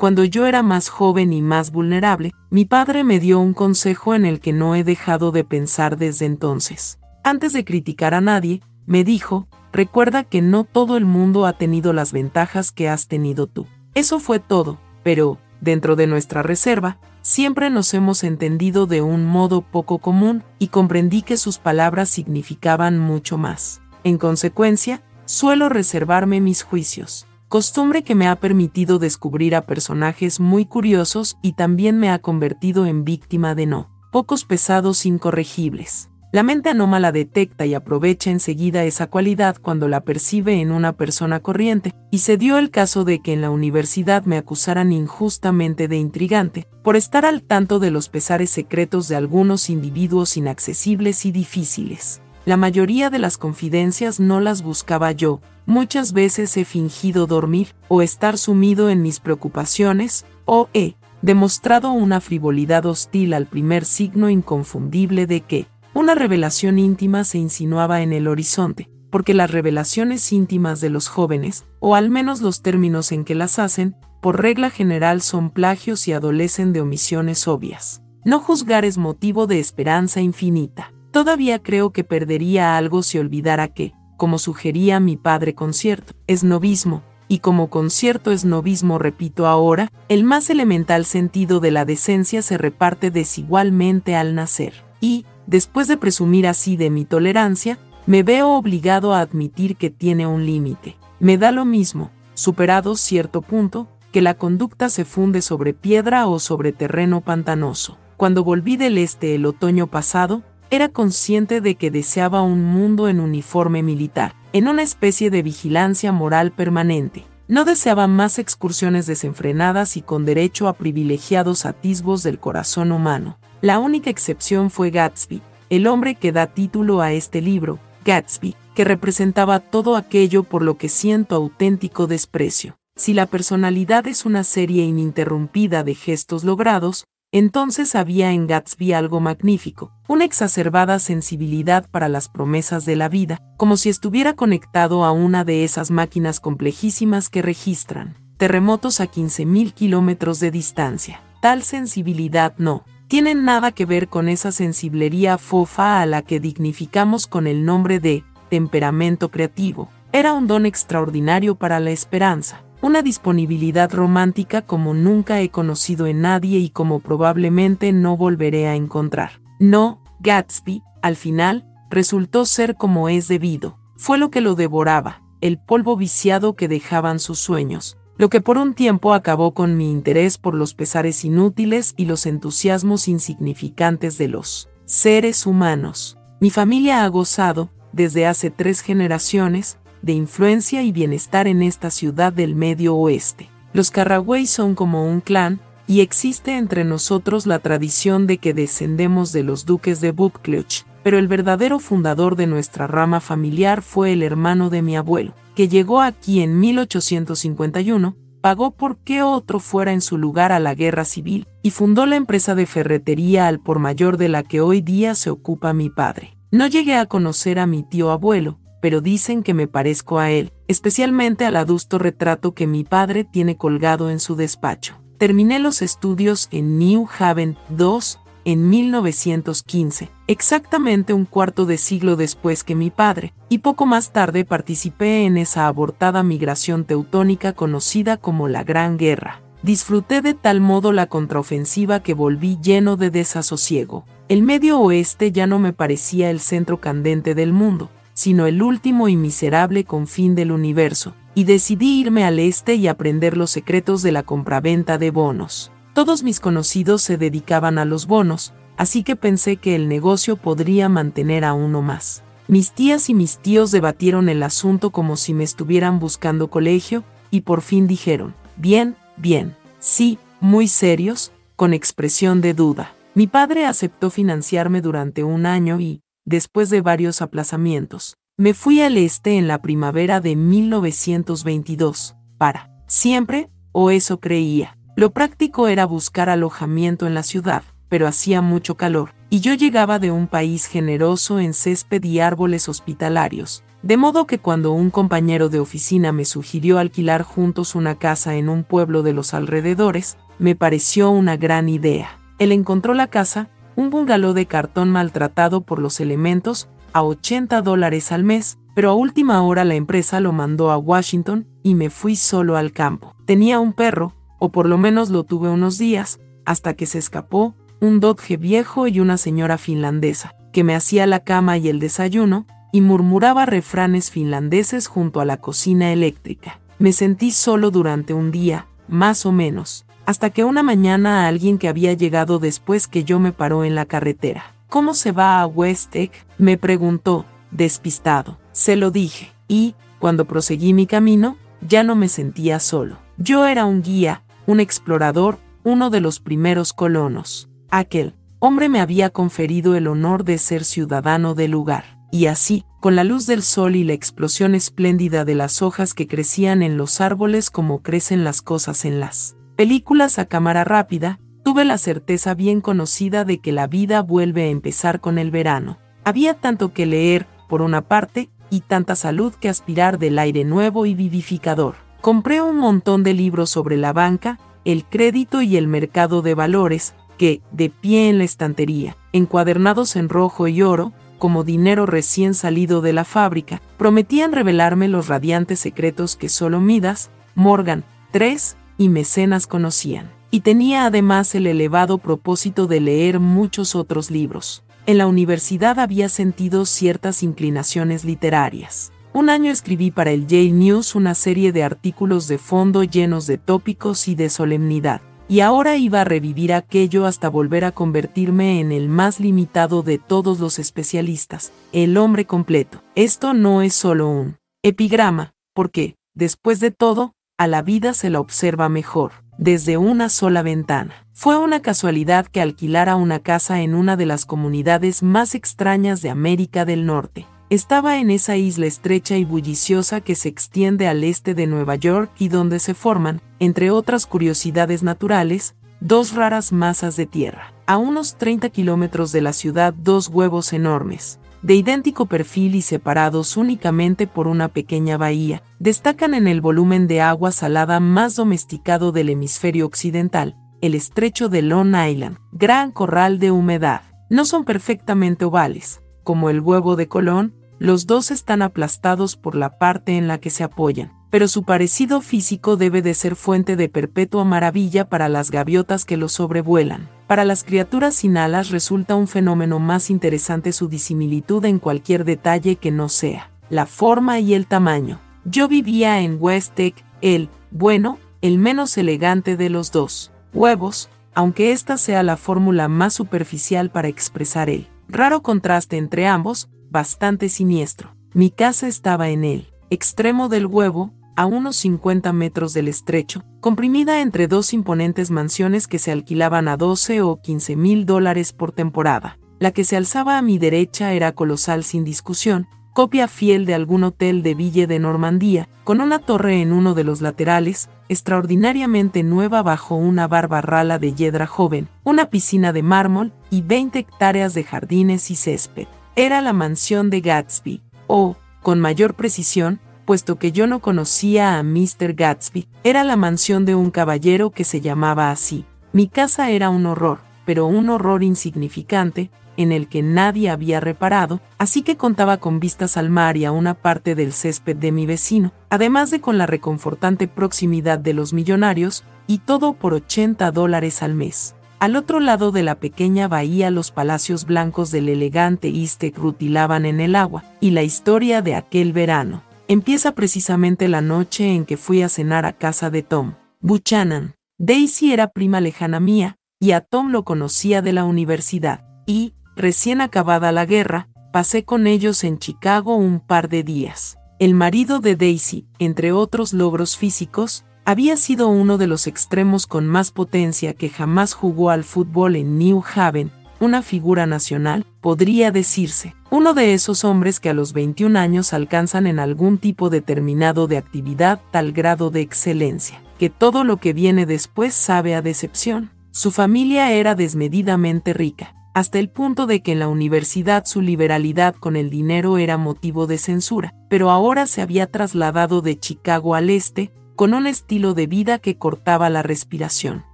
cuando yo era más joven y más vulnerable, mi padre me dio un consejo en el que no he dejado de pensar desde entonces. Antes de criticar a nadie, me dijo, recuerda que no todo el mundo ha tenido las ventajas que has tenido tú. Eso fue todo, pero, dentro de nuestra reserva, siempre nos hemos entendido de un modo poco común y comprendí que sus palabras significaban mucho más. En consecuencia, suelo reservarme mis juicios costumbre que me ha permitido descubrir a personajes muy curiosos y también me ha convertido en víctima de no pocos pesados incorregibles. La mente anómala detecta y aprovecha enseguida esa cualidad cuando la percibe en una persona corriente, y se dio el caso de que en la universidad me acusaran injustamente de intrigante, por estar al tanto de los pesares secretos de algunos individuos inaccesibles y difíciles. La mayoría de las confidencias no las buscaba yo, muchas veces he fingido dormir o estar sumido en mis preocupaciones, o he demostrado una frivolidad hostil al primer signo inconfundible de que una revelación íntima se insinuaba en el horizonte, porque las revelaciones íntimas de los jóvenes, o al menos los términos en que las hacen, por regla general son plagios y adolecen de omisiones obvias. No juzgar es motivo de esperanza infinita. Todavía creo que perdería algo si olvidara que, como sugería mi padre concierto, es novismo, y como concierto es novismo repito ahora, el más elemental sentido de la decencia se reparte desigualmente al nacer. Y, después de presumir así de mi tolerancia, me veo obligado a admitir que tiene un límite. Me da lo mismo, superado cierto punto, que la conducta se funde sobre piedra o sobre terreno pantanoso. Cuando volví del este el otoño pasado, era consciente de que deseaba un mundo en uniforme militar, en una especie de vigilancia moral permanente. No deseaba más excursiones desenfrenadas y con derecho a privilegiados atisbos del corazón humano. La única excepción fue Gatsby, el hombre que da título a este libro, Gatsby, que representaba todo aquello por lo que siento auténtico desprecio. Si la personalidad es una serie ininterrumpida de gestos logrados, entonces había en Gatsby algo magnífico, una exacerbada sensibilidad para las promesas de la vida, como si estuviera conectado a una de esas máquinas complejísimas que registran terremotos a 15.000 kilómetros de distancia. Tal sensibilidad no tiene nada que ver con esa sensiblería fofa a la que dignificamos con el nombre de temperamento creativo. Era un don extraordinario para la esperanza una disponibilidad romántica como nunca he conocido en nadie y como probablemente no volveré a encontrar. No, Gatsby, al final, resultó ser como es debido. Fue lo que lo devoraba, el polvo viciado que dejaban sus sueños, lo que por un tiempo acabó con mi interés por los pesares inútiles y los entusiasmos insignificantes de los seres humanos. Mi familia ha gozado, desde hace tres generaciones, de influencia y bienestar en esta ciudad del medio oeste. Los Carraway son como un clan, y existe entre nosotros la tradición de que descendemos de los duques de Buccleuch, pero el verdadero fundador de nuestra rama familiar fue el hermano de mi abuelo, que llegó aquí en 1851, pagó por qué otro fuera en su lugar a la guerra civil, y fundó la empresa de ferretería al por mayor de la que hoy día se ocupa mi padre. No llegué a conocer a mi tío abuelo, pero dicen que me parezco a él, especialmente al adusto retrato que mi padre tiene colgado en su despacho. Terminé los estudios en New Haven II en 1915, exactamente un cuarto de siglo después que mi padre, y poco más tarde participé en esa abortada migración teutónica conocida como la Gran Guerra. Disfruté de tal modo la contraofensiva que volví lleno de desasosiego. El medio oeste ya no me parecía el centro candente del mundo, sino el último y miserable confín del universo, y decidí irme al este y aprender los secretos de la compraventa de bonos. Todos mis conocidos se dedicaban a los bonos, así que pensé que el negocio podría mantener a uno más. Mis tías y mis tíos debatieron el asunto como si me estuvieran buscando colegio, y por fin dijeron, bien, bien, sí, muy serios, con expresión de duda. Mi padre aceptó financiarme durante un año y, después de varios aplazamientos. Me fui al este en la primavera de 1922, para, siempre, o eso creía. Lo práctico era buscar alojamiento en la ciudad, pero hacía mucho calor, y yo llegaba de un país generoso en césped y árboles hospitalarios, De modo que cuando un compañero de oficina me sugirió alquilar juntos una casa en un pueblo de los alrededores, me pareció una gran idea. Él encontró la casa, un bungalow de cartón maltratado por los elementos, a 80 dólares al mes, pero a última hora la empresa lo mandó a Washington y me fui solo al campo. Tenía un perro, o por lo menos lo tuve unos días, hasta que se escapó, un Dodge viejo y una señora finlandesa, que me hacía la cama y el desayuno, y murmuraba refranes finlandeses junto a la cocina eléctrica. Me sentí solo durante un día, más o menos, hasta que una mañana alguien que había llegado después que yo me paró en la carretera. ¿Cómo se va a West me preguntó, despistado. Se lo dije, y, cuando proseguí mi camino, ya no me sentía solo. Yo era un guía, un explorador, uno de los primeros colonos. Aquel hombre me había conferido el honor de ser ciudadano del lugar. Y así, con la luz del sol y la explosión espléndida de las hojas que crecían en los árboles como crecen las cosas en las películas a cámara rápida, tuve la certeza bien conocida de que la vida vuelve a empezar con el verano. Había tanto que leer, por una parte, y tanta salud que aspirar del aire nuevo y vivificador. Compré un montón de libros sobre la banca, el crédito y el mercado de valores, que, de pie en la estantería, encuadernados en rojo y oro, como dinero recién salido de la fábrica, prometían revelarme los radiantes secretos que solo Midas, Morgan, Tres y Mecenas conocían. Y tenía además el elevado propósito de leer muchos otros libros. En la universidad había sentido ciertas inclinaciones literarias. Un año escribí para el Yale News una serie de artículos de fondo llenos de tópicos y de solemnidad y ahora iba a revivir aquello hasta volver a convertirme en el más limitado de todos los especialistas, el hombre completo. Esto no es solo un epigrama, porque, después de todo, a la vida se la observa mejor, desde una sola ventana. Fue una casualidad que alquilara una casa en una de las comunidades más extrañas de América del Norte. Estaba en esa isla estrecha y bulliciosa que se extiende al este de Nueva York y donde se forman, entre otras curiosidades naturales, dos raras masas de tierra. A unos 30 kilómetros de la ciudad dos huevos enormes, de idéntico perfil y separados únicamente por una pequeña bahía, destacan en el volumen de agua salada más domesticado del hemisferio occidental, el estrecho de Long Island, gran corral de humedad. No son perfectamente ovales, como el huevo de Colón, los dos están aplastados por la parte en la que se apoyan, pero su parecido físico debe de ser fuente de perpetua maravilla para las gaviotas que los sobrevuelan. Para las criaturas sin alas resulta un fenómeno más interesante su disimilitud en cualquier detalle que no sea la forma y el tamaño. Yo vivía en West el, bueno, el menos elegante de los dos huevos, aunque esta sea la fórmula más superficial para expresar el raro contraste entre ambos, bastante siniestro. Mi casa estaba en el extremo del huevo, a unos 50 metros del estrecho, comprimida entre dos imponentes mansiones que se alquilaban a 12 o 15 mil dólares por temporada. La que se alzaba a mi derecha era colosal sin discusión, copia fiel de algún hotel de Ville de Normandía, con una torre en uno de los laterales, extraordinariamente nueva bajo una barbarrala de hiedra joven, una piscina de mármol y 20 hectáreas de jardines y césped. Era la mansión de Gatsby, o, con mayor precisión, puesto que yo no conocía a Mr. Gatsby, era la mansión de un caballero que se llamaba así. Mi casa era un horror, pero un horror insignificante, en el que nadie había reparado, así que contaba con vistas al mar y a una parte del césped de mi vecino, además de con la reconfortante proximidad de los millonarios, y todo por 80 dólares al mes. Al otro lado de la pequeña bahía los palacios blancos del elegante Istek rutilaban en el agua, y la historia de aquel verano empieza precisamente la noche en que fui a cenar a casa de Tom Buchanan. Daisy era prima lejana mía, y a Tom lo conocía de la universidad, y, recién acabada la guerra, pasé con ellos en Chicago un par de días. El marido de Daisy, entre otros logros físicos, había sido uno de los extremos con más potencia que jamás jugó al fútbol en New Haven, una figura nacional, podría decirse, uno de esos hombres que a los 21 años alcanzan en algún tipo determinado de actividad tal grado de excelencia, que todo lo que viene después sabe a decepción. Su familia era desmedidamente rica, hasta el punto de que en la universidad su liberalidad con el dinero era motivo de censura, pero ahora se había trasladado de Chicago al este, con un estilo de vida que cortaba la respiración.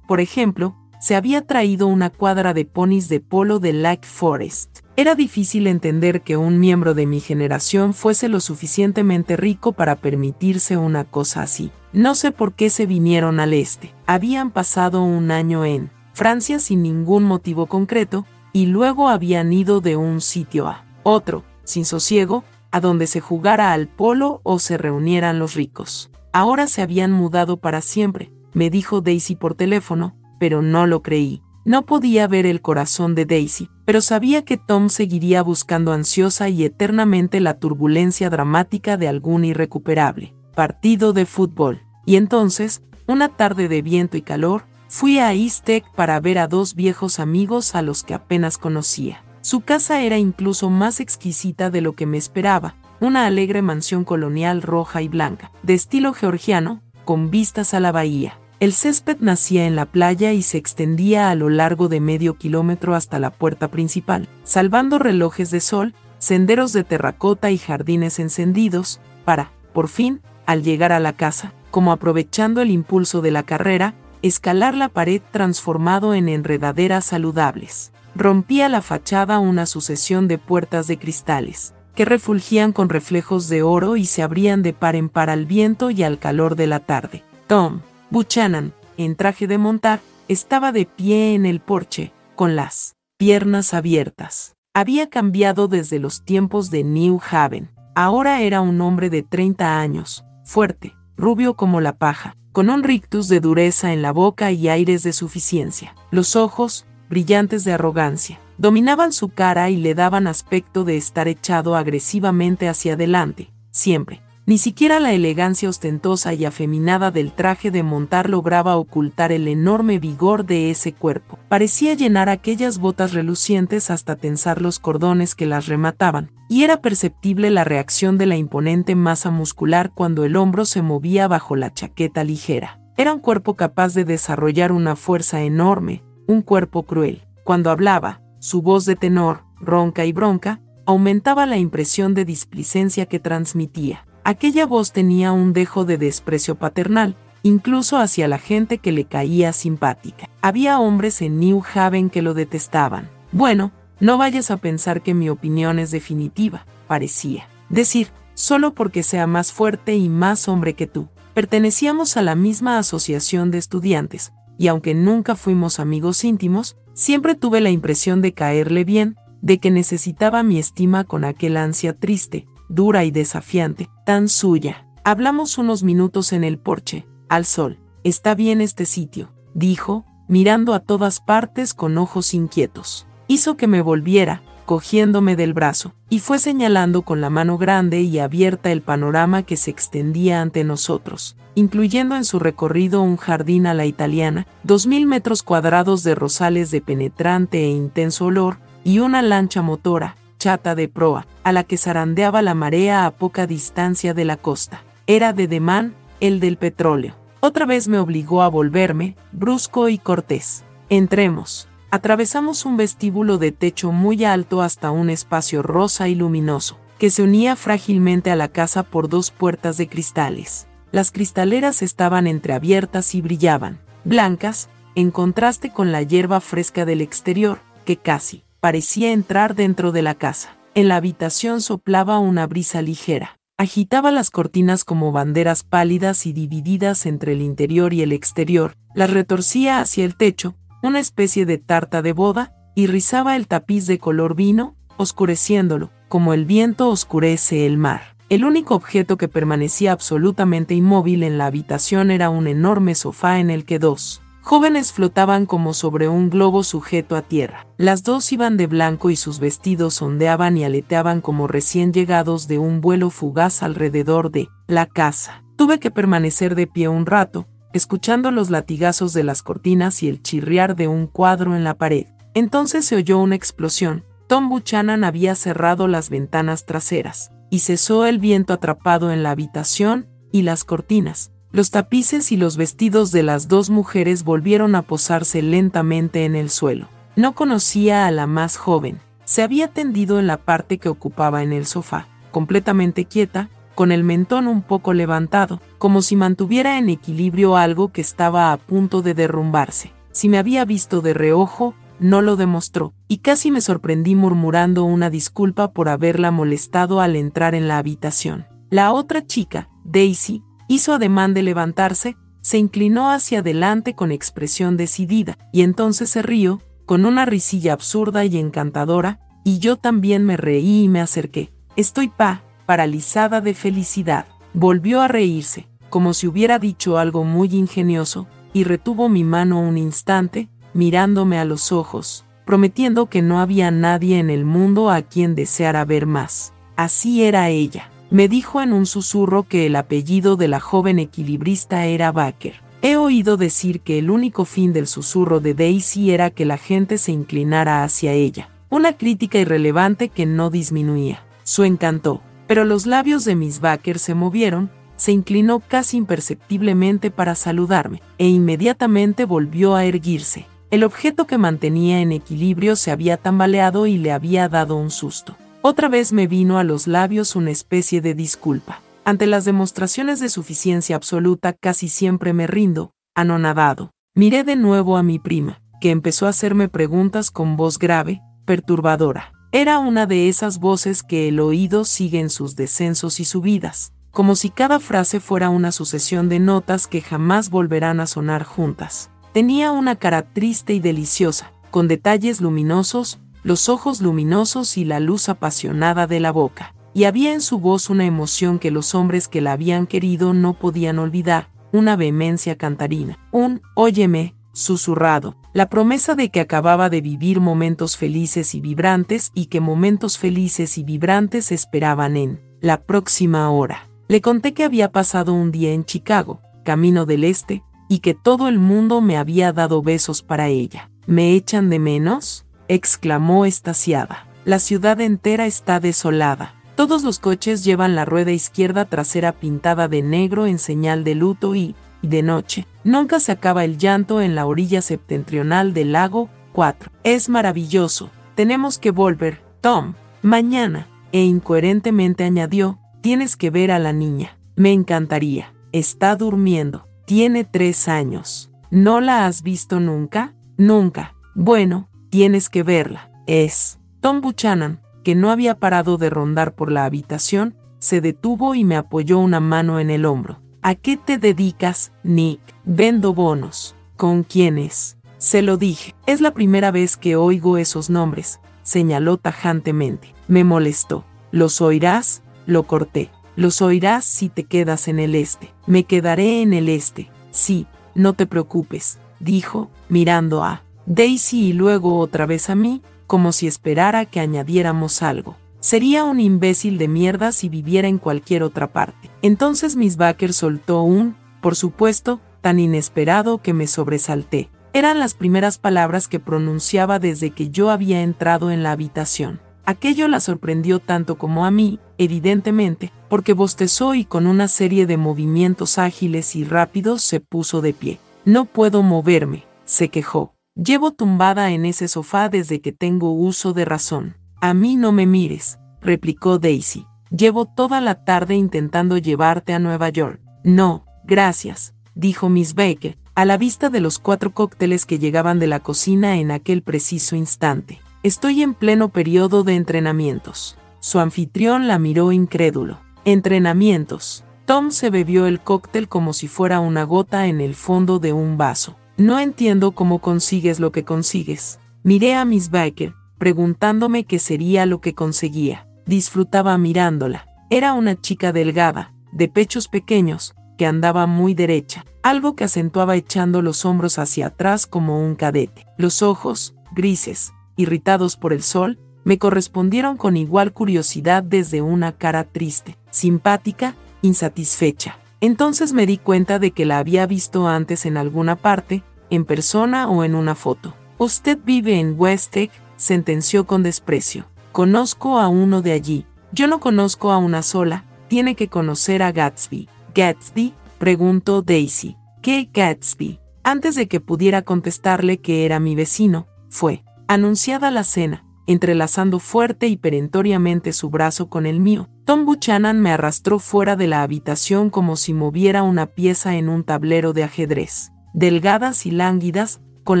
Por ejemplo, se había traído una cuadra de ponis de polo de Lake Forest. Era difícil entender que un miembro de mi generación fuese lo suficientemente rico para permitirse una cosa así. No sé por qué se vinieron al este. Habían pasado un año en Francia sin ningún motivo concreto, y luego habían ido de un sitio a otro, sin sosiego, a donde se jugara al polo o se reunieran los ricos. Ahora se habían mudado para siempre, me dijo Daisy por teléfono, pero no lo creí. No podía ver el corazón de Daisy, pero sabía que Tom seguiría buscando ansiosa y eternamente la turbulencia dramática de algún irrecuperable partido de fútbol. Y entonces, una tarde de viento y calor, fui a East para ver a dos viejos amigos a los que apenas conocía. Su casa era incluso más exquisita de lo que me esperaba, una alegre mansión colonial roja y blanca, de estilo georgiano, con vistas a la bahía. El césped nacía en la playa y se extendía a lo largo de medio kilómetro hasta la puerta principal, salvando relojes de sol, senderos de terracota y jardines encendidos, para, por fin, al llegar a la casa, como aprovechando el impulso de la carrera, escalar la pared transformado en enredaderas saludables. Rompía la fachada una sucesión de puertas de cristales, que refulgían con reflejos de oro y se abrían de par en par al viento y al calor de la tarde. Tom, Buchanan, en traje de montar, estaba de pie en el porche, con las piernas abiertas. Había cambiado desde los tiempos de New Haven. Ahora era un hombre de 30 años, fuerte, rubio como la paja, con un rictus de dureza en la boca y aires de suficiencia. Los ojos, brillantes de arrogancia, dominaban su cara y le daban aspecto de estar echado agresivamente hacia adelante, siempre, ni siquiera la elegancia ostentosa y afeminada del traje de montar lograba ocultar el enorme vigor de ese cuerpo. Parecía llenar aquellas botas relucientes hasta tensar los cordones que las remataban, y era perceptible la reacción de la imponente masa muscular cuando el hombro se movía bajo la chaqueta ligera. Era un cuerpo capaz de desarrollar una fuerza enorme, un cuerpo cruel. Cuando hablaba, su voz de tenor, ronca y bronca, aumentaba la impresión de displicencia que transmitía. Aquella voz tenía un dejo de desprecio paternal, incluso hacia la gente que le caía simpática. Había hombres en New Haven que lo detestaban. Bueno, no vayas a pensar que mi opinión es definitiva, parecía. Decir, solo porque sea más fuerte y más hombre que tú. Pertenecíamos a la misma asociación de estudiantes, y aunque nunca fuimos amigos íntimos, siempre tuve la impresión de caerle bien, de que necesitaba mi estima con aquel ansia triste, dura y desafiante, tan suya. Hablamos unos minutos en el porche, al sol. Está bien este sitio, dijo, mirando a todas partes con ojos inquietos. Hizo que me volviera, cogiéndome del brazo, y fue señalando con la mano grande y abierta el panorama que se extendía ante nosotros, incluyendo en su recorrido un jardín a la italiana, dos mil metros cuadrados de rosales de penetrante e intenso olor, y una lancha motora, chata de proa, a la que zarandeaba la marea a poca distancia de la costa. Era de Demán, el del petróleo. Otra vez me obligó a volverme, brusco y cortés. Entremos. Atravesamos un vestíbulo de techo muy alto hasta un espacio rosa y luminoso, que se unía frágilmente a la casa por dos puertas de cristales. Las cristaleras estaban entreabiertas y brillaban, blancas, en contraste con la hierba fresca del exterior, que casi, parecía entrar dentro de la casa. En la habitación soplaba una brisa ligera. Agitaba las cortinas como banderas pálidas y divididas entre el interior y el exterior, las retorcía hacia el techo, una especie de tarta de boda, y rizaba el tapiz de color vino, oscureciéndolo, como el viento oscurece el mar. El único objeto que permanecía absolutamente inmóvil en la habitación era un enorme sofá en el que dos jóvenes flotaban como sobre un globo sujeto a tierra. Las dos iban de blanco y sus vestidos ondeaban y aleteaban como recién llegados de un vuelo fugaz alrededor de la casa. Tuve que permanecer de pie un rato, escuchando los latigazos de las cortinas y el chirriar de un cuadro en la pared. Entonces se oyó una explosión. Tom Buchanan había cerrado las ventanas traseras, y cesó el viento atrapado en la habitación y las cortinas. Los tapices y los vestidos de las dos mujeres volvieron a posarse lentamente en el suelo. No conocía a la más joven. Se había tendido en la parte que ocupaba en el sofá, completamente quieta, con el mentón un poco levantado, como si mantuviera en equilibrio algo que estaba a punto de derrumbarse. Si me había visto de reojo, no lo demostró, y casi me sorprendí murmurando una disculpa por haberla molestado al entrar en la habitación. La otra chica, Daisy, hizo ademán de levantarse, se inclinó hacia adelante con expresión decidida, y entonces se rió, con una risilla absurda y encantadora, y yo también me reí y me acerqué. Estoy pa, paralizada de felicidad. Volvió a reírse, como si hubiera dicho algo muy ingenioso, y retuvo mi mano un instante, mirándome a los ojos, prometiendo que no había nadie en el mundo a quien deseara ver más. Así era ella. Me dijo en un susurro que el apellido de la joven equilibrista era Baker. He oído decir que el único fin del susurro de Daisy era que la gente se inclinara hacia ella. Una crítica irrelevante que no disminuía. Su encantó. Pero los labios de Miss Baker se movieron, se inclinó casi imperceptiblemente para saludarme, e inmediatamente volvió a erguirse. El objeto que mantenía en equilibrio se había tambaleado y le había dado un susto. Otra vez me vino a los labios una especie de disculpa. Ante las demostraciones de suficiencia absoluta casi siempre me rindo, anonadado. Miré de nuevo a mi prima, que empezó a hacerme preguntas con voz grave, perturbadora. Era una de esas voces que el oído sigue en sus descensos y subidas, como si cada frase fuera una sucesión de notas que jamás volverán a sonar juntas. Tenía una cara triste y deliciosa, con detalles luminosos, los ojos luminosos y la luz apasionada de la boca. Y había en su voz una emoción que los hombres que la habían querido no podían olvidar, una vehemencia cantarina, un óyeme, susurrado, la promesa de que acababa de vivir momentos felices y vibrantes y que momentos felices y vibrantes esperaban en la próxima hora. Le conté que había pasado un día en Chicago, camino del este, y que todo el mundo me había dado besos para ella. ¿Me echan de menos? Exclamó estaciada. La ciudad entera está desolada. Todos los coches llevan la rueda izquierda trasera pintada de negro en señal de luto y, de noche, nunca se acaba el llanto en la orilla septentrional del lago 4. Es maravilloso. Tenemos que volver, Tom, mañana. E incoherentemente añadió, tienes que ver a la niña. Me encantaría. Está durmiendo. Tiene tres años. ¿No la has visto nunca? Nunca. Bueno, Tienes que verla. Es. Tom Buchanan, que no había parado de rondar por la habitación, se detuvo y me apoyó una mano en el hombro. ¿A qué te dedicas, Nick? Vendo bonos. ¿Con quiénes? Se lo dije. Es la primera vez que oigo esos nombres, señaló tajantemente. Me molestó. ¿Los oirás? Lo corté. Los oirás si te quedas en el este. Me quedaré en el este. Sí, no te preocupes, dijo, mirando a Daisy y luego otra vez a mí, como si esperara que añadiéramos algo. Sería un imbécil de mierda si viviera en cualquier otra parte. Entonces Miss Baker soltó un, por supuesto, tan inesperado que me sobresalté. Eran las primeras palabras que pronunciaba desde que yo había entrado en la habitación. Aquello la sorprendió tanto como a mí, evidentemente, porque bostezó y con una serie de movimientos ágiles y rápidos se puso de pie. No puedo moverme, se quejó. Llevo tumbada en ese sofá desde que tengo uso de razón. A mí no me mires, replicó Daisy. Llevo toda la tarde intentando llevarte a Nueva York. No, gracias, dijo Miss Baker, a la vista de los cuatro cócteles que llegaban de la cocina en aquel preciso instante. Estoy en pleno periodo de entrenamientos. Su anfitrión la miró incrédulo. Entrenamientos. Tom se bebió el cóctel como si fuera una gota en el fondo de un vaso. No entiendo cómo consigues lo que consigues. Miré a Miss Baker, preguntándome qué sería lo que conseguía. Disfrutaba mirándola. Era una chica delgada, de pechos pequeños, que andaba muy derecha, algo que acentuaba echando los hombros hacia atrás como un cadete. Los ojos, grises, irritados por el sol, me correspondieron con igual curiosidad desde una cara triste, simpática, insatisfecha. Entonces me di cuenta de que la había visto antes en alguna parte, en persona o en una foto. Usted vive en Westek, sentenció con desprecio. Conozco a uno de allí. Yo no conozco a una sola, tiene que conocer a Gatsby. ¿Gatsby? preguntó Daisy. ¿Qué Gatsby? Antes de que pudiera contestarle que era mi vecino, fue. Anunciada la cena, entrelazando fuerte y perentoriamente su brazo con el mío, Tom Buchanan me arrastró fuera de la habitación como si moviera una pieza en un tablero de ajedrez. Delgadas y lánguidas, con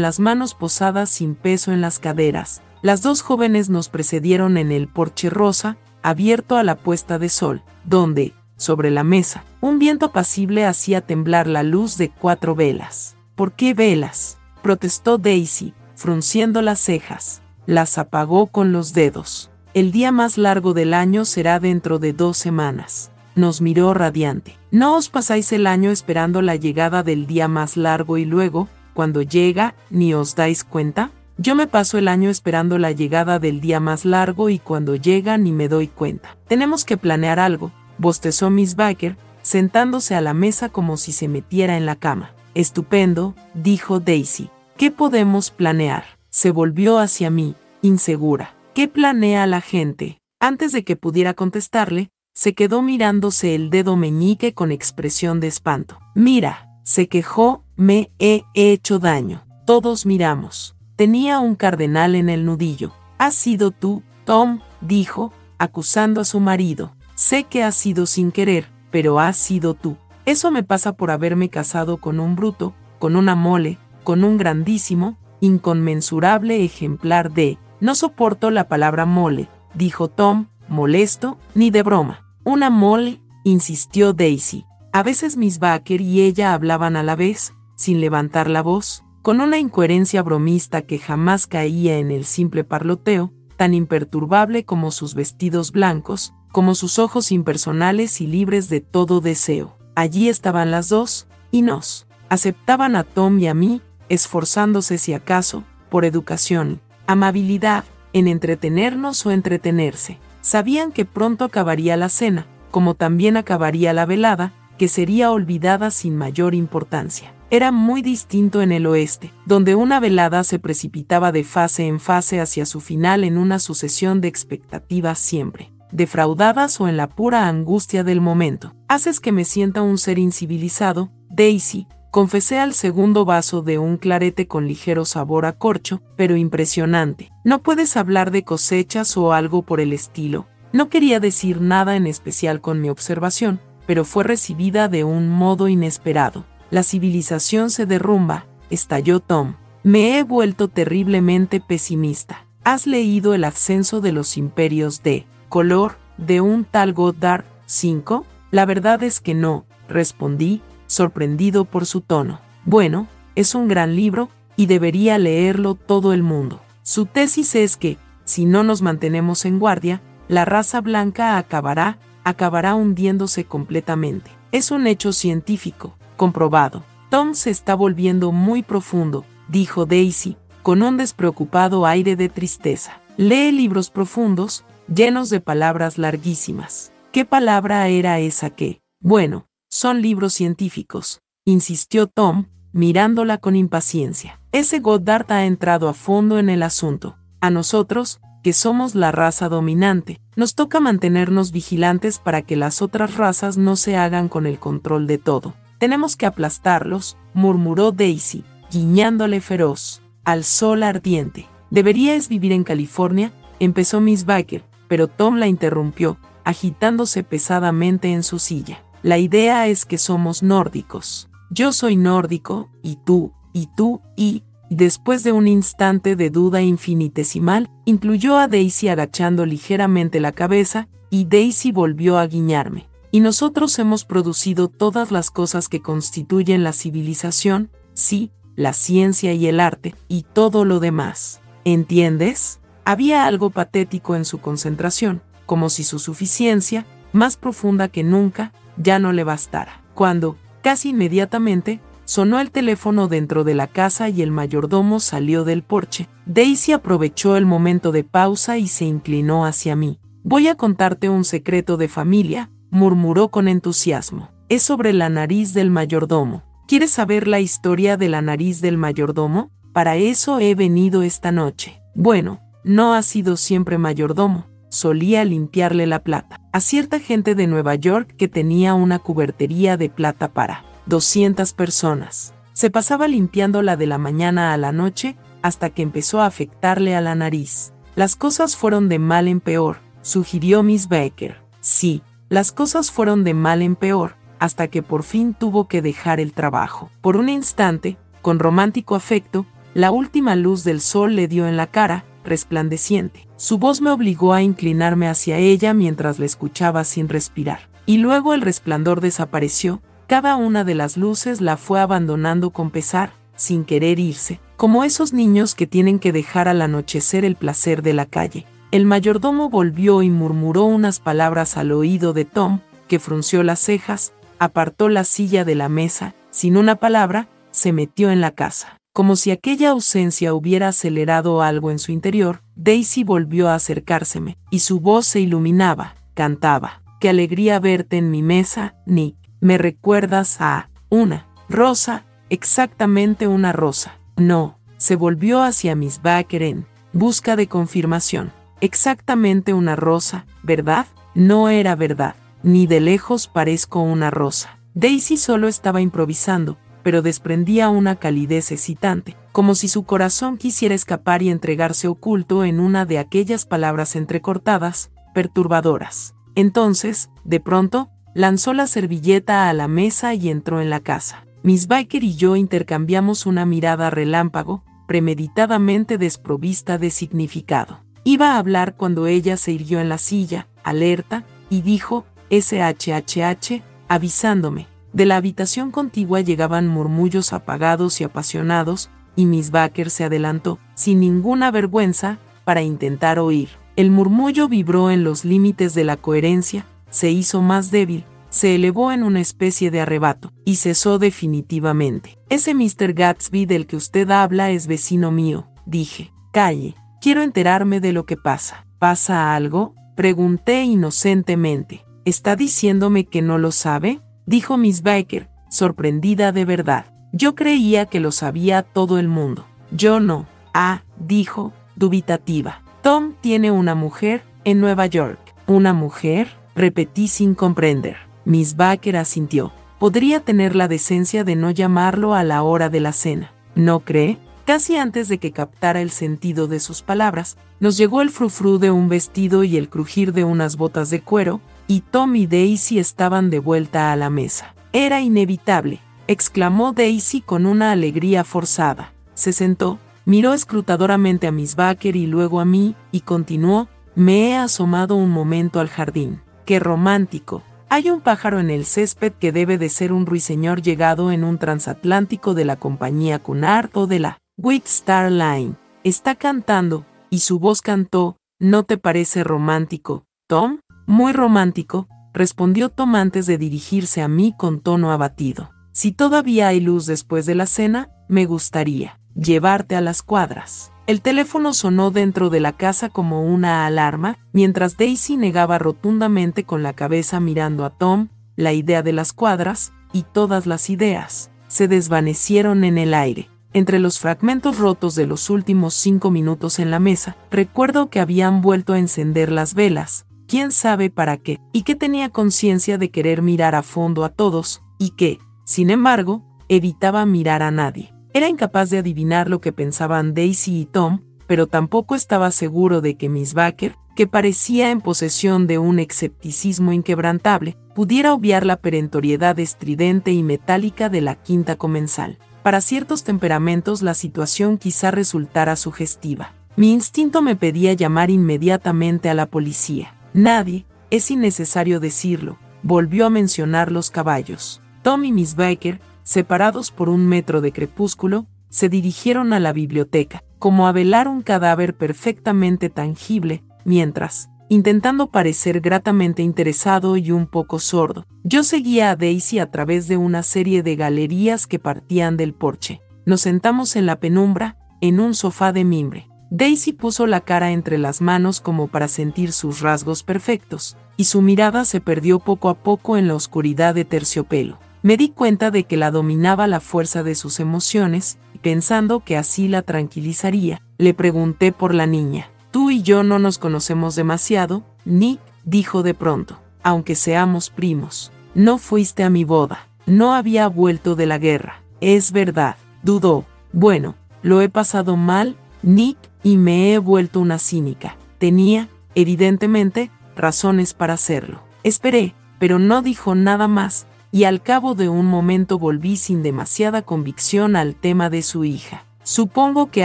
las manos posadas sin peso en las caderas, las dos jóvenes nos precedieron en el porche rosa, abierto a la puesta de sol, donde, sobre la mesa, un viento apacible hacía temblar la luz de cuatro velas. ¿Por qué velas? protestó Daisy, frunciendo las cejas. Las apagó con los dedos. El día más largo del año será dentro de dos semanas. Nos miró radiante. No os pasáis el año esperando la llegada del día más largo y luego, cuando llega, ni os dais cuenta. Yo me paso el año esperando la llegada del día más largo y cuando llega ni me doy cuenta. Tenemos que planear algo, bostezó Miss Baker, sentándose a la mesa como si se metiera en la cama. Estupendo, dijo Daisy. ¿Qué podemos planear? Se volvió hacia mí, insegura. ¿Qué planea la gente? Antes de que pudiera contestarle, se quedó mirándose el dedo meñique con expresión de espanto. Mira, se quejó, me he hecho daño. Todos miramos. Tenía un cardenal en el nudillo. ¿Has sido tú, Tom? dijo, acusando a su marido. Sé que has sido sin querer, pero has sido tú. Eso me pasa por haberme casado con un bruto, con una mole, con un grandísimo, inconmensurable ejemplar de, no soporto la palabra mole, dijo Tom, molesto, ni de broma. Una mole, insistió Daisy. A veces Miss Baker y ella hablaban a la vez, sin levantar la voz, con una incoherencia bromista que jamás caía en el simple parloteo, tan imperturbable como sus vestidos blancos, como sus ojos impersonales y libres de todo deseo. Allí estaban las dos, y nos aceptaban a Tom y a mí, esforzándose si acaso, por educación, amabilidad, en entretenernos o entretenerse. Sabían que pronto acabaría la cena, como también acabaría la velada, que sería olvidada sin mayor importancia. Era muy distinto en el oeste, donde una velada se precipitaba de fase en fase hacia su final en una sucesión de expectativas siempre, defraudadas o en la pura angustia del momento. Haces que me sienta un ser incivilizado, Daisy, Confesé al segundo vaso de un clarete con ligero sabor a corcho, pero impresionante. No puedes hablar de cosechas o algo por el estilo. No quería decir nada en especial con mi observación, pero fue recibida de un modo inesperado. La civilización se derrumba, estalló Tom. Me he vuelto terriblemente pesimista. ¿Has leído El ascenso de los imperios de color de un tal Goddard 5? La verdad es que no, respondí, sorprendido por su tono. Bueno, es un gran libro, y debería leerlo todo el mundo. Su tesis es que, si no nos mantenemos en guardia, la raza blanca acabará, acabará hundiéndose completamente. Es un hecho científico, comprobado. Tom se está volviendo muy profundo, dijo Daisy, con un despreocupado aire de tristeza. Lee libros profundos, llenos de palabras larguísimas. ¿Qué palabra era esa que? Bueno, son libros científicos, insistió Tom, mirándola con impaciencia. Ese Goddard ha entrado a fondo en el asunto. A nosotros, que somos la raza dominante, nos toca mantenernos vigilantes para que las otras razas no se hagan con el control de todo. Tenemos que aplastarlos, murmuró Daisy, guiñándole feroz, al sol ardiente. ¿Deberíais vivir en California? empezó Miss Baker, pero Tom la interrumpió, agitándose pesadamente en su silla. La idea es que somos nórdicos. Yo soy nórdico, y tú, y tú, y, después de un instante de duda infinitesimal, incluyó a Daisy agachando ligeramente la cabeza, y Daisy volvió a guiñarme. Y nosotros hemos producido todas las cosas que constituyen la civilización, sí, la ciencia y el arte, y todo lo demás. ¿Entiendes? Había algo patético en su concentración, como si su suficiencia, más profunda que nunca, ya no le bastara. Cuando, casi inmediatamente, sonó el teléfono dentro de la casa y el mayordomo salió del porche, Daisy aprovechó el momento de pausa y se inclinó hacia mí. Voy a contarte un secreto de familia, murmuró con entusiasmo. Es sobre la nariz del mayordomo. ¿Quieres saber la historia de la nariz del mayordomo? Para eso he venido esta noche. Bueno, no ha sido siempre mayordomo, solía limpiarle la plata. A cierta gente de Nueva York que tenía una cubertería de plata para 200 personas. Se pasaba limpiándola de la mañana a la noche, hasta que empezó a afectarle a la nariz. Las cosas fueron de mal en peor, sugirió Miss Baker. Sí, las cosas fueron de mal en peor, hasta que por fin tuvo que dejar el trabajo. Por un instante, con romántico afecto, la última luz del sol le dio en la cara, resplandeciente. Su voz me obligó a inclinarme hacia ella mientras la escuchaba sin respirar. Y luego el resplandor desapareció, cada una de las luces la fue abandonando con pesar, sin querer irse, como esos niños que tienen que dejar al anochecer el placer de la calle. El mayordomo volvió y murmuró unas palabras al oído de Tom, que frunció las cejas, apartó la silla de la mesa, sin una palabra, se metió en la casa. Como si aquella ausencia hubiera acelerado algo en su interior, Daisy volvió a acercárseme, y su voz se iluminaba, cantaba. Qué alegría verte en mi mesa, Nick. Me recuerdas a una rosa, exactamente una rosa. No, se volvió hacia Miss Baker en busca de confirmación. Exactamente una rosa, ¿verdad? No era verdad. Ni de lejos parezco una rosa. Daisy solo estaba improvisando, pero desprendía una calidez excitante, como si su corazón quisiera escapar y entregarse oculto en una de aquellas palabras entrecortadas, perturbadoras. Entonces, de pronto, lanzó la servilleta a la mesa y entró en la casa. Miss Baker y yo intercambiamos una mirada relámpago, premeditadamente desprovista de significado. Iba a hablar cuando ella se irguió en la silla, alerta, y dijo, SHHH, avisándome. De la habitación contigua llegaban murmullos apagados y apasionados, y Miss Baker se adelantó, sin ninguna vergüenza, para intentar oír. El murmullo vibró en los límites de la coherencia, se hizo más débil, se elevó en una especie de arrebato, y cesó definitivamente. Ese Mr. Gatsby del que usted habla es vecino mío, dije. Calle, quiero enterarme de lo que pasa. ¿Pasa algo? Pregunté inocentemente. ¿Está diciéndome que no lo sabe? Dijo Miss Baker, sorprendida de verdad. Yo creía que lo sabía todo el mundo. Yo no. Ah, dijo, dubitativa. Tom tiene una mujer en Nueva York. ¿Una mujer? Repetí sin comprender. Miss Baker asintió. Podría tener la decencia de no llamarlo a la hora de la cena. ¿No cree? Casi antes de que captara el sentido de sus palabras, nos llegó el frufru de un vestido y el crujir de unas botas de cuero, y Tom y Daisy estaban de vuelta a la mesa. Era inevitable, exclamó Daisy con una alegría forzada. Se sentó, miró escrutadoramente a Miss Baker y luego a mí, y continuó, me he asomado un momento al jardín. ¡Qué romántico! Hay un pájaro en el césped que debe de ser un ruiseñor llegado en un transatlántico de la compañía Cunard o de la White Star Line. Está cantando, y su voz cantó, ¿no te parece romántico, Tom? Muy romántico, respondió Tom antes de dirigirse a mí con tono abatido. Si todavía hay luz después de la cena, me gustaría llevarte a las cuadras. El teléfono sonó dentro de la casa como una alarma, mientras Daisy negaba rotundamente con la cabeza mirando a Tom, la idea de las cuadras, y todas las ideas, se desvanecieron en el aire. Entre los fragmentos rotos de los últimos cinco minutos en la mesa, recuerdo que habían vuelto a encender las velas, quién sabe para qué, y que tenía conciencia de querer mirar a fondo a todos, y que, sin embargo, evitaba mirar a nadie. Era incapaz de adivinar lo que pensaban Daisy y Tom, pero tampoco estaba seguro de que Miss Baker, que parecía en posesión de un escepticismo inquebrantable, pudiera obviar la perentoriedad estridente y metálica de la quinta comensal. Para ciertos temperamentos la situación quizá resultara sugestiva. Mi instinto me pedía llamar inmediatamente a la policía. Nadie, es innecesario decirlo, volvió a mencionar los caballos. Tom y Miss Baker, separados por un metro de crepúsculo, se dirigieron a la biblioteca, como a velar un cadáver perfectamente tangible, mientras, intentando parecer gratamente interesado y un poco sordo, yo seguía a Daisy a través de una serie de galerías que partían del porche. Nos sentamos en la penumbra, en un sofá de mimbre. Daisy puso la cara entre las manos como para sentir sus rasgos perfectos, y su mirada se perdió poco a poco en la oscuridad de terciopelo. Me di cuenta de que la dominaba la fuerza de sus emociones, y pensando que así la tranquilizaría, le pregunté por la niña. Tú y yo no nos conocemos demasiado, Nick, dijo de pronto, aunque seamos primos. No fuiste a mi boda, no había vuelto de la guerra. Es verdad, dudó. Bueno, Lo he pasado mal, Nick, y me he vuelto una cínica. Tenía, evidentemente, razones para hacerlo. Esperé, pero no dijo nada más, y al cabo de un momento volví sin demasiada convicción al tema de su hija. Supongo que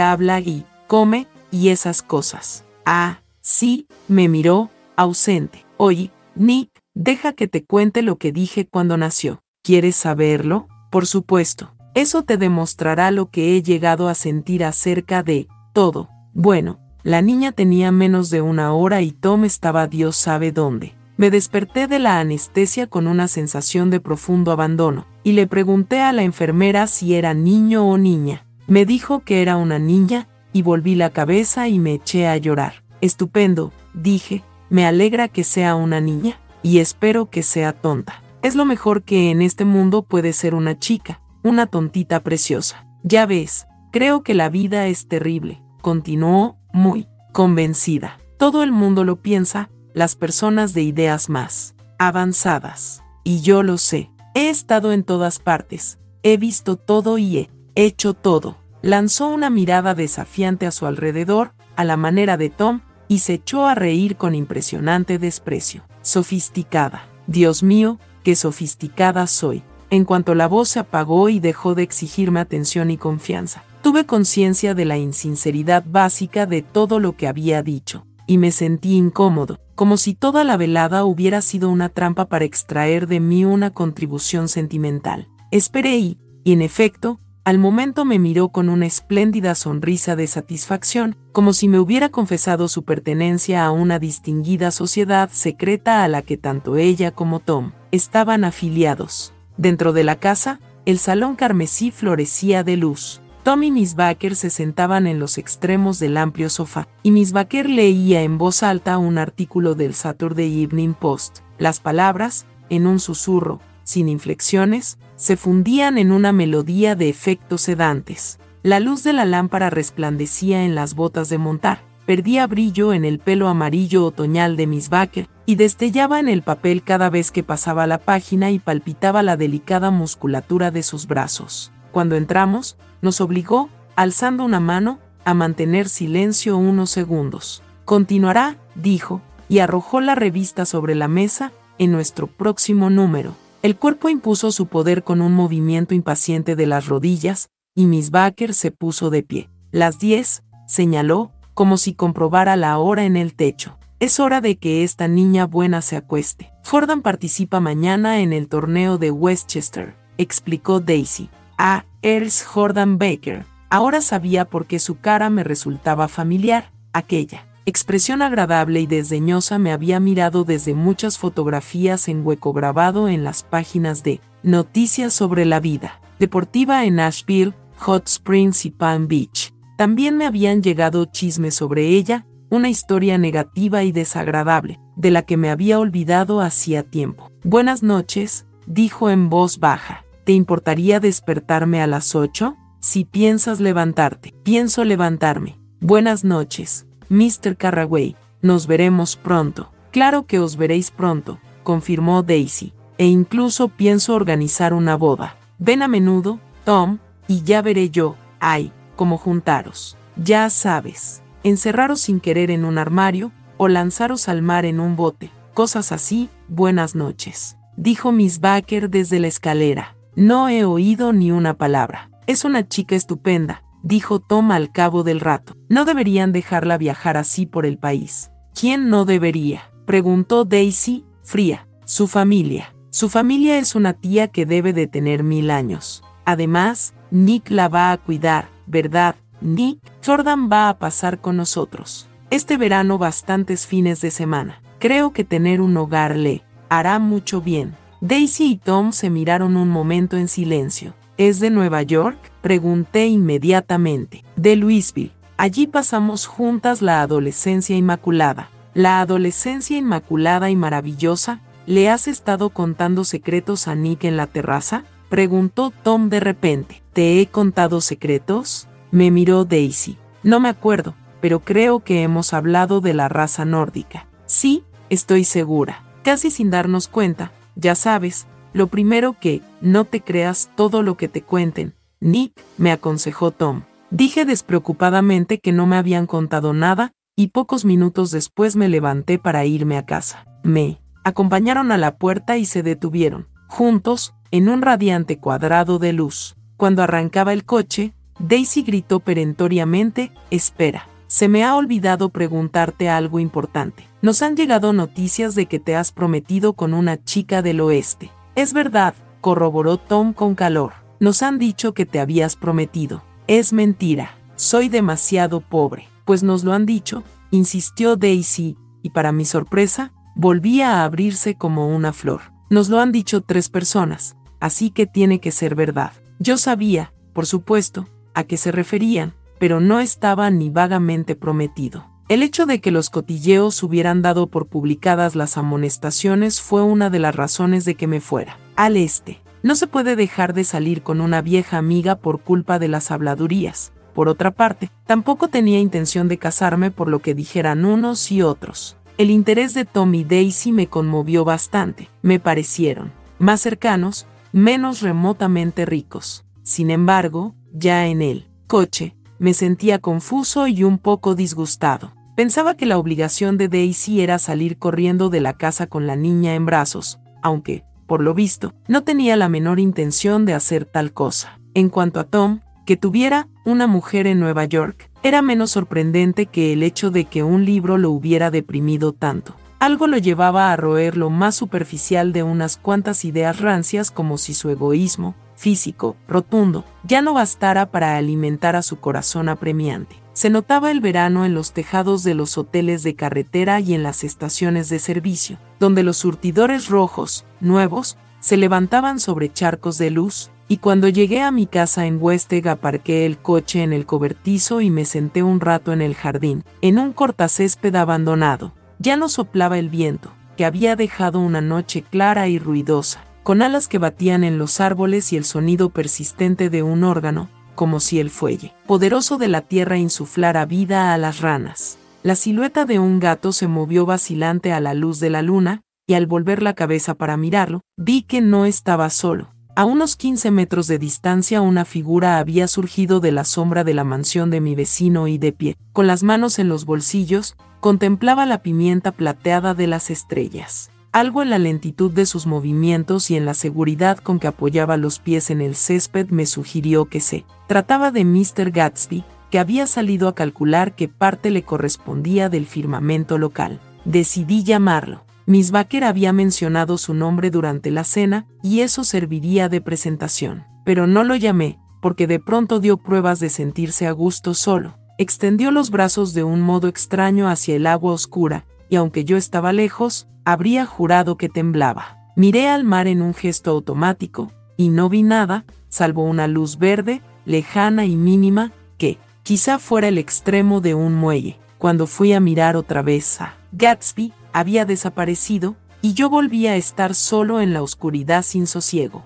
habla y come y esas cosas. Ah, sí, me miró, ausente. Oye, Nick, deja que te cuente lo que dije cuando nació. ¿Quieres saberlo? Por supuesto. Eso te demostrará lo que he llegado a sentir acerca de todo. Bueno, la niña tenía menos de una hora y Tom estaba Dios sabe dónde. Me desperté de la anestesia con una sensación de profundo abandono, y le pregunté a la enfermera si era niño o niña. Me dijo que era una niña, y volví la cabeza y me eché a llorar. Estupendo, dije, me alegra que sea una niña, y espero que sea tonta. Es lo mejor que en este mundo puede ser una chica, una tontita preciosa. Ya ves, creo que la vida es terrible, continuó, muy convencida. Todo el mundo lo piensa, las personas de ideas más avanzadas. Y yo lo sé. He estado en todas partes, he visto todo y he hecho todo. Lanzó una mirada desafiante a su alrededor, a la manera de Tom, y se echó a reír con impresionante desprecio. Sofisticada. Dios mío, qué sofisticada soy. En cuanto la voz se apagó y dejó de exigirme atención y confianza, tuve conciencia de la insinceridad básica de todo lo que había dicho, y me sentí incómodo, como si toda la velada hubiera sido una trampa para extraer de mí una contribución sentimental. Esperé y, y en efecto, al momento me miró con una espléndida sonrisa de satisfacción, como si me hubiera confesado su pertenencia a una distinguida sociedad secreta a la que tanto ella como Tom estaban afiliados. Dentro de la casa, el salón carmesí florecía de luz. Tom y Miss Baker se sentaban en los extremos del amplio sofá, y Miss Baker leía en voz alta un artículo del Saturday Evening Post. Las palabras, en un susurro, sin inflexiones, se fundían en una melodía de efectos sedantes. La luz de la lámpara resplandecía en las botas de montar, perdía brillo en el pelo amarillo otoñal de Miss Baker y destellaba en el papel cada vez que pasaba la página y palpitaba la delicada musculatura de sus brazos. Cuando entramos, nos obligó, alzando una mano, a mantener silencio unos segundos. Continuará, dijo, y arrojó la revista sobre la mesa, en nuestro próximo número. El cuerpo impuso su poder con un movimiento impaciente de las rodillas, y Miss Baker se puso de pie. Las diez, señaló, como si comprobara la hora en el techo. Es hora de que esta niña buena se acueste. Jordan participa mañana en el torneo de Westchester, explicó Daisy. Ah, eres Jordan Baker. Ahora sabía por qué su cara me resultaba familiar. Aquella expresión agradable y desdeñosa me había mirado desde muchas fotografías en hueco grabado en las páginas de Noticias sobre la vida deportiva en Asheville, Hot Springs y Palm Beach. También me habían llegado chismes sobre ella, una historia negativa y desagradable, de la que me había olvidado hacía tiempo. Buenas noches, dijo en voz baja. ¿Te importaría despertarme a las ocho? Si piensas levantarte, pienso levantarme. Buenas noches, Mr. Carraway. Nos veremos pronto. Claro que os veréis pronto, confirmó Daisy. E incluso pienso organizar una boda. Ven a menudo, Tom, y ya veré yo, ay, cómo juntaros. Ya sabes, encerraros sin querer en un armario, o lanzaros al mar en un bote. Cosas así, buenas noches. Dijo Miss Baker desde la escalera. No he oído ni una palabra. Es una chica estupenda, dijo Tom al cabo del rato. No deberían dejarla viajar así por el país. ¿Quién no debería? preguntó Daisy, fría. Su familia. Su familia es una tía que debe de tener mil años. Además, Nick la va a cuidar, ¿verdad? Nick, Jordan va a pasar con nosotros. Este verano bastantes fines de semana. Creo que tener un hogar le hará mucho bien. Daisy y Tom se miraron un momento en silencio. ¿Es de Nueva York? Pregunté inmediatamente. De Louisville. Allí pasamos juntas la adolescencia inmaculada. La adolescencia inmaculada y maravillosa. ¿Le has estado contando secretos a Nick en la terraza? Preguntó Tom de repente. ¿Te he contado secretos? Me miró Daisy. No me acuerdo, pero creo que hemos hablado de la raza nórdica. Sí, estoy segura. Casi sin darnos cuenta, ya sabes, lo primero que, no te creas todo lo que te cuenten. Nick, me aconsejó Tom. Dije despreocupadamente que no me habían contado nada, y pocos minutos después me levanté para irme a casa. Me acompañaron a la puerta y se detuvieron, juntos, en un radiante cuadrado de luz. Cuando arrancaba el coche, Daisy gritó perentoriamente, espera, se me ha olvidado preguntarte algo importante. Nos han llegado noticias de que te has prometido con una chica del oeste. Es verdad, corroboró Tom con calor. Nos han dicho que te habías prometido. Es mentira. Soy demasiado pobre. Pues nos lo han dicho, insistió Daisy, y para mi sorpresa, volvía a abrirse como una flor. Nos lo han dicho tres personas, así que tiene que ser verdad. Yo sabía, por supuesto, a qué se referían, pero no estaba ni vagamente prometido. El hecho de que los cotilleos hubieran dado por publicadas las amonestaciones fue una de las razones de que me fuera. Al este. No se puede dejar de salir con una vieja amiga por culpa de las habladurías. Por otra parte, tampoco tenía intención de casarme por lo que dijeran unos y otros. El interés de Tom y Daisy me conmovió bastante. Me parecieron más cercanos, menos remotamente ricos. Sin embargo, ya en el coche, me sentía confuso y un poco disgustado. Pensaba que la obligación de Daisy era salir corriendo de la casa con la niña en brazos, aunque, por lo visto, no tenía la menor intención de hacer tal cosa. En cuanto a Tom, que tuviera una mujer en Nueva York, era menos sorprendente que el hecho de que un libro lo hubiera deprimido tanto. Algo lo llevaba a roer lo más superficial de unas cuantas ideas rancias como si su egoísmo, físico, rotundo, ya no bastara para alimentar a su corazón apremiante. Se notaba el verano en los tejados de los hoteles de carretera y en las estaciones de servicio, donde los surtidores rojos, nuevos, se levantaban sobre charcos de luz, y cuando llegué a mi casa en Westeg aparqué el coche en el cobertizo y me senté un rato en el jardín, en un cortacésped abandonado. Ya no soplaba el viento, que había dejado una noche clara y ruidosa, con alas que batían en los árboles y el sonido persistente de un órgano, como si el fuelle, poderoso de la tierra, insuflara vida a las ranas. La silueta de un gato se movió vacilante a la luz de la luna, y al volver la cabeza para mirarlo, vi que no estaba solo. A unos 15 metros de distancia una figura había surgido de la sombra de la mansión de mi vecino y de pie, con las manos en los bolsillos, contemplaba la pimienta plateada de las estrellas. Algo en la lentitud de sus movimientos y en la seguridad con que apoyaba los pies en el césped me sugirió que se trataba de Mr. Gatsby, que había salido a calcular qué parte le correspondía del firmamento local. Decidí llamarlo. Miss Baker había mencionado su nombre durante la cena, y eso serviría de presentación. Pero no lo llamé, porque de pronto dio pruebas de sentirse a gusto solo. Extendió los brazos de un modo extraño hacia el agua oscura, y aunque yo estaba lejos, habría jurado que temblaba. Miré al mar en un gesto automático, y no vi nada, salvo una luz verde, lejana y mínima, que, quizá fuera el extremo de un muelle. Cuando fui a mirar otra vez a Gatsby, había desaparecido, y yo volví a estar solo en la oscuridad sin sosiego.